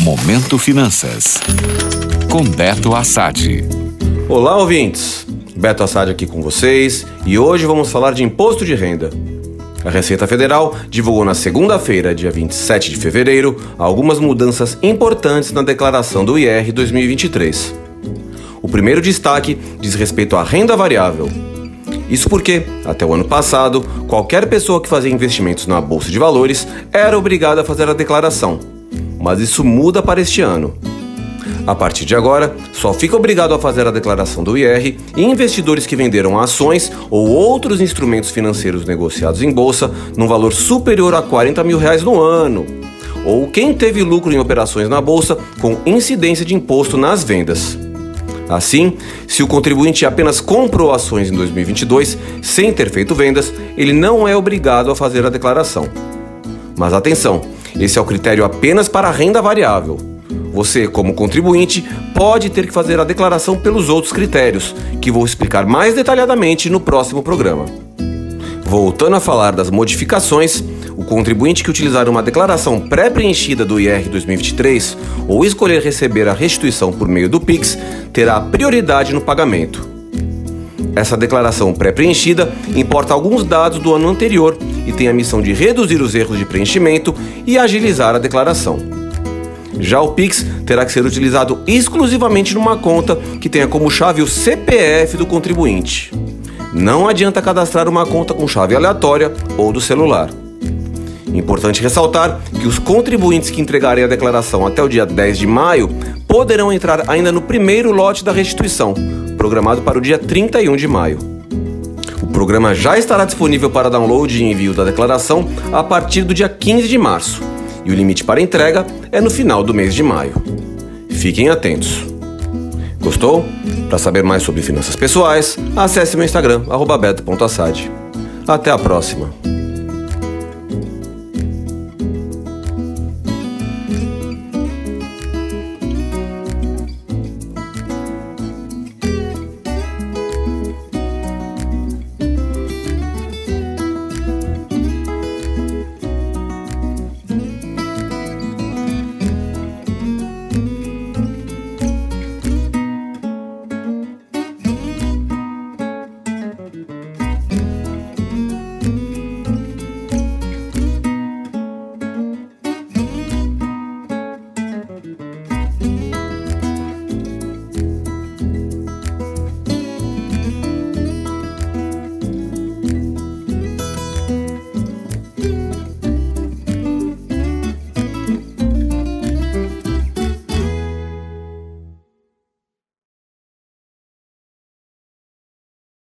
Momento Finanças. Com Beto Assad. Olá, ouvintes. Beto Assad aqui com vocês e hoje vamos falar de imposto de renda. A Receita Federal divulgou na segunda-feira, dia 27 de fevereiro, algumas mudanças importantes na declaração do IR 2023. O primeiro destaque diz respeito à renda variável. Isso porque, até o ano passado, qualquer pessoa que fazia investimentos na bolsa de valores era obrigada a fazer a declaração. Mas isso muda para este ano. A partir de agora, só fica obrigado a fazer a declaração do IR investidores que venderam ações ou outros instrumentos financeiros negociados em bolsa num valor superior a 40 mil reais no ano, ou quem teve lucro em operações na bolsa com incidência de imposto nas vendas. Assim, se o contribuinte apenas comprou ações em 2022 sem ter feito vendas, ele não é obrigado a fazer a declaração. Mas atenção, esse é o critério apenas para a renda variável. Você, como contribuinte, pode ter que fazer a declaração pelos outros critérios, que vou explicar mais detalhadamente no próximo programa. Voltando a falar das modificações, o contribuinte que utilizar uma declaração pré-preenchida do IR 2023 ou escolher receber a restituição por meio do Pix terá prioridade no pagamento. Essa declaração pré-preenchida importa alguns dados do ano anterior e tem a missão de reduzir os erros de preenchimento e agilizar a declaração. Já o Pix terá que ser utilizado exclusivamente numa conta que tenha como chave o CPF do contribuinte. Não adianta cadastrar uma conta com chave aleatória ou do celular. Importante ressaltar que os contribuintes que entregarem a declaração até o dia 10 de maio poderão entrar ainda no primeiro lote da restituição, programado para o dia 31 de maio. O programa já estará disponível para download e envio da declaração a partir do dia 15 de março, e o limite para entrega é no final do mês de maio. Fiquem atentos. Gostou? Para saber mais sobre finanças pessoais, acesse meu Instagram, beto.assad. Até a próxima!